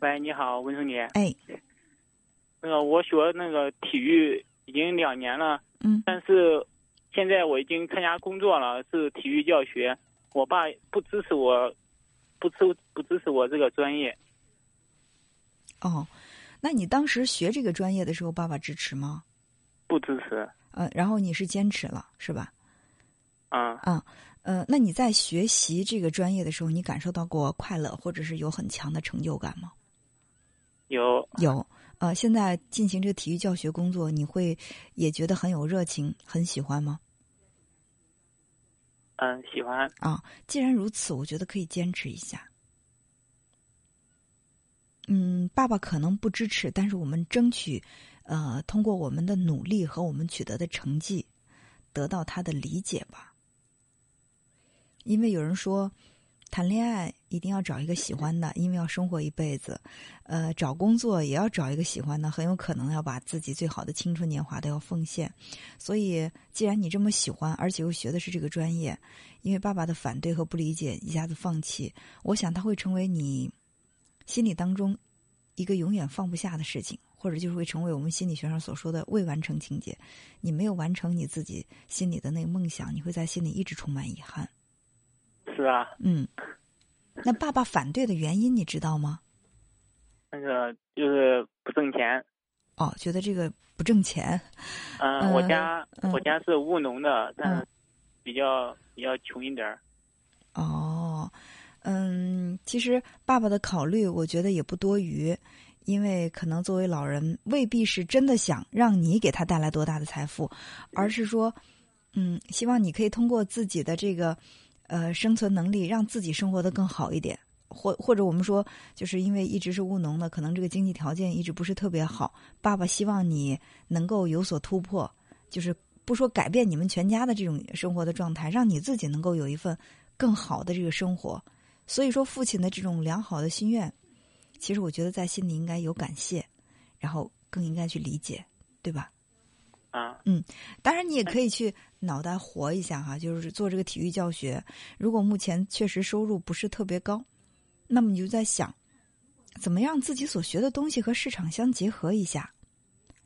喂，你好，文成姐。哎，那个我学那个体育已经两年了，嗯但是现在我已经参加工作了，是体育教学。我爸不支持我，不支不支持我这个专业。哦，那你当时学这个专业的时候，爸爸支持吗？不支持。呃，然后你是坚持了，是吧？啊，啊，呃，那你在学习这个专业的时候，你感受到过快乐，或者是有很强的成就感吗？有有。呃，现在进行这个体育教学工作，你会也觉得很有热情，很喜欢吗？嗯喜欢。啊，既然如此，我觉得可以坚持一下。嗯，爸爸可能不支持，但是我们争取，呃，通过我们的努力和我们取得的成绩，得到他的理解吧。因为有人说，谈恋爱一定要找一个喜欢的，因为要生活一辈子。呃，找工作也要找一个喜欢的，很有可能要把自己最好的青春年华都要奉献。所以，既然你这么喜欢，而且又学的是这个专业，因为爸爸的反对和不理解，一下子放弃，我想他会成为你心里当中一个永远放不下的事情，或者就是会成为我们心理学上所说的未完成情节。你没有完成你自己心里的那个梦想，你会在心里一直充满遗憾。是啊，嗯，那爸爸反对的原因你知道吗？那个就是不挣钱。哦，觉得这个不挣钱。嗯，嗯我家、嗯我家是务农的，但比较比较穷一点儿。哦，嗯，其实爸爸的考虑，我觉得也不多余，因为可能作为老人，未必是真的想让你给他带来多大的财富，而是说，嗯，希望你可以通过自己的这个呃生存能力，让自己生活的更好一点。或或者我们说，就是因为一直是务农的，可能这个经济条件一直不是特别好。爸爸希望你能够有所突破，就是不说改变你们全家的这种生活的状态，让你自己能够有一份更好的这个生活。所以说，父亲的这种良好的心愿，其实我觉得在心里应该有感谢，然后更应该去理解，对吧？啊，当然，你也可以去脑袋活一下哈，就是做这个体育教学。如果目前确实收入不是特别高，那么你就在想，怎么让自己所学的东西和市场相结合一下，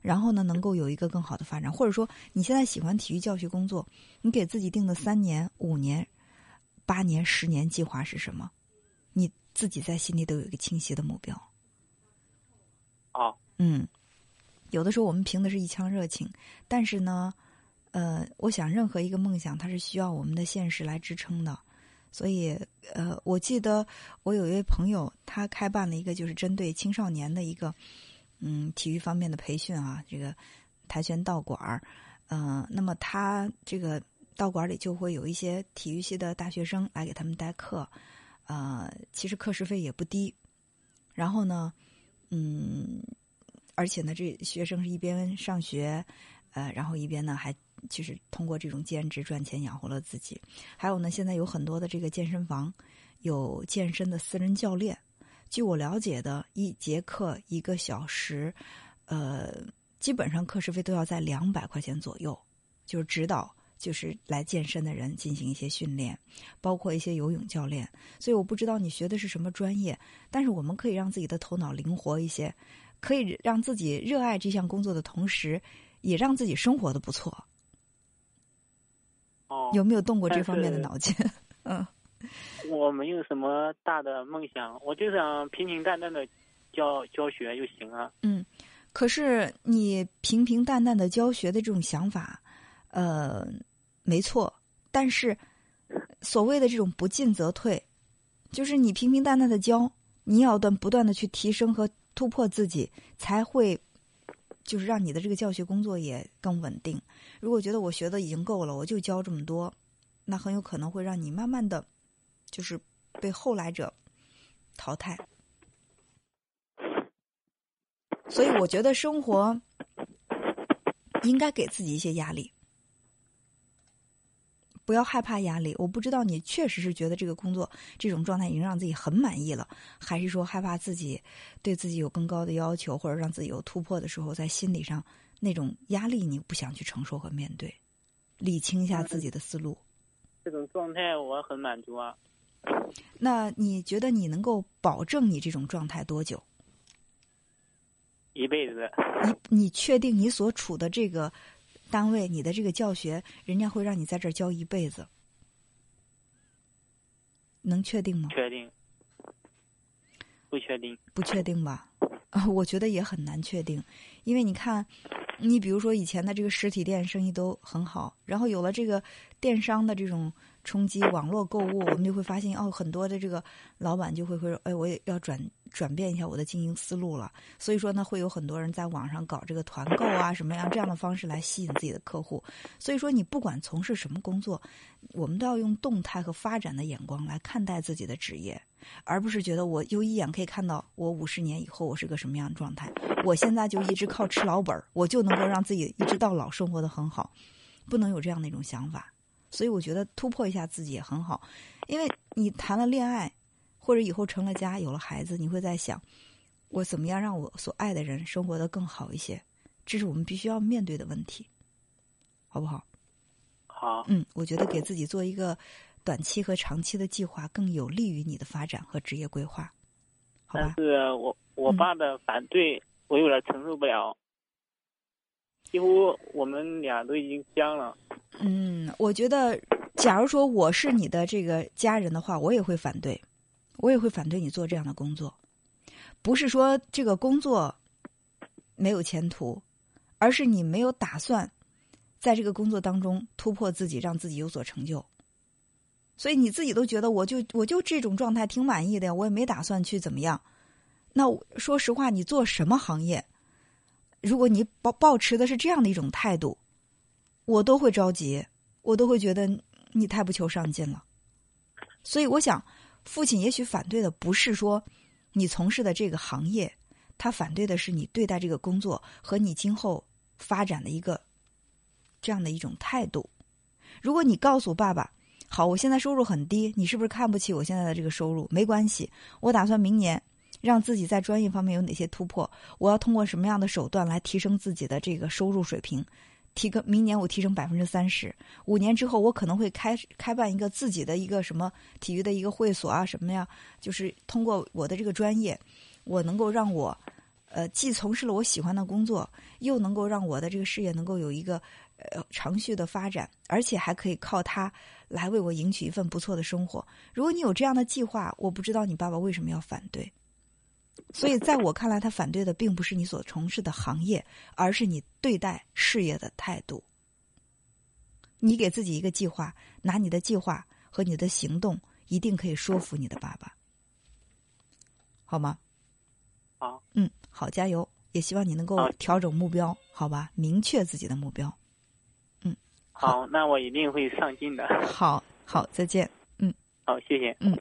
然后呢，能够有一个更好的发展。或者说，你现在喜欢体育教学工作，你给自己定的三年、五年、八年、十年计划是什么？你自己在心里都有一个清晰的目标。哦，嗯，有的时候我们凭的是一腔热情，但是呢，呃，我想任何一个梦想，它是需要我们的现实来支撑的。所以，呃，我记得我有一位朋友，他开办了一个就是针对青少年的一个嗯体育方面的培训啊，这个跆拳道馆儿，呃，那么他这个道馆里就会有一些体育系的大学生来给他们代课，呃，其实课时费也不低，然后呢，嗯，而且呢，这学生是一边上学，呃，然后一边呢还就是通过这种兼职赚钱养活了自己。还有呢，现在有很多的这个健身房有健身的私人教练。据我了解的，一节课一个小时，呃，基本上课时费都要在两百块钱左右，就是指导。就是来健身的人进行一些训练，包括一些游泳教练。所以我不知道你学的是什么专业，但是我们可以让自己的头脑灵活一些，可以让自己热爱这项工作的同时，也让自己生活的不错。哦，有没有动过这方面的脑筋？嗯我没有什么大的梦想，我就想平平淡淡的教教学就行了。嗯。可是你平平淡淡的教学的这种想法，呃，没错。但是所谓的这种不进则退，就是你平平淡淡的教，你要断不断的去提升和突破自己，才会就是让你的这个教学工作也更稳定。如果觉得我学的已经够了，我就教这么多，那很有可能会让你慢慢的，就是被后来者淘汰。所以我觉得生活应该给自己一些压力，不要害怕压力。我不知道你确实是觉得这个工作这种状态已经让自己很满意了，还是说害怕自己对自己有更高的要求，或者让自己有突破的时候，在心理上那种压力你不想去承受和面对，理清一下自己的思路。这种状态我很满足啊。那你觉得你能够保证你这种状态多久？一辈子。你你确定你所处的这个单位，你的这个教学，人家会让你在这儿教一辈子？能确定吗？确定。不确定。不确定吧？啊，我觉得也很难确定，因为你看，你比如说以前的这个实体店生意都很好，然后有了这个电商的这种冲击，网络购物，我们就会发现哦，很多的这个老板就会会说，哎，我也要转转变一下我的经营思路了。所以说呢，会有很多人在网上搞这个团购啊，什么样这样的方式来吸引自己的客户。所以说，你不管从事什么工作，我们都要用动态和发展的眼光来看待自己的职业。而不是觉得我就一眼可以看到我五十年以后我是个什么样的状态，我现在就一直靠吃老本儿，我就能够让自己一直到老生活的很好，不能有这样的一种想法。所以我觉得突破一下自己也很好，因为你谈了恋爱，或者以后成了家有了孩子，你会在想我怎么样让我所爱的人生活的更好一些，这是我们必须要面对的问题，好不好？好。嗯，我觉得给自己做一个。短期和长期的计划更有利于你的发展和职业规划，好吧？但是我我爸的反对，我有点承受不了。几乎我们俩都已经僵了。嗯，我觉得，假如说我是你的这个家人的话，我也会反对，我也会反对你做这样的工作。不是说这个工作没有前途，而是你没有打算在这个工作当中突破自己，让自己有所成就。所以你自己都觉得，我就我就这种状态挺满意的呀，我也没打算去怎么样。那说实话，你做什么行业，如果你抱抱持的是这样的一种态度，我都会着急，我都会觉得你太不求上进了。所以我想，父亲也许反对的不是说你从事的这个行业，他反对的是你对待这个工作和你今后发展的一个这样的一种态度。如果你告诉爸爸。好，我现在收入很低，你是不是看不起我现在的这个收入？没关系，我打算明年让自己在专业方面有哪些突破，我要通过什么样的手段来提升自己的这个收入水平？提个明年我提升百分之三十，五年之后我可能会开开办一个自己的一个什么体育的一个会所啊什么呀？就是通过我的这个专业，我能够让我呃既从事了我喜欢的工作，又能够让我的这个事业能够有一个。呃，长续的发展，而且还可以靠它来为我赢取一份不错的生活。如果你有这样的计划，我不知道你爸爸为什么要反对。所以，在我看来，他反对的并不是你所从事的行业，而是你对待事业的态度。你给自己一个计划，拿你的计划和你的行动，一定可以说服你的爸爸，好吗？好，嗯，好，加油！也希望你能够调整目标，好吧？明确自己的目标。嗯好，那我一定会上进的。好好，再见。嗯，好，谢谢。嗯。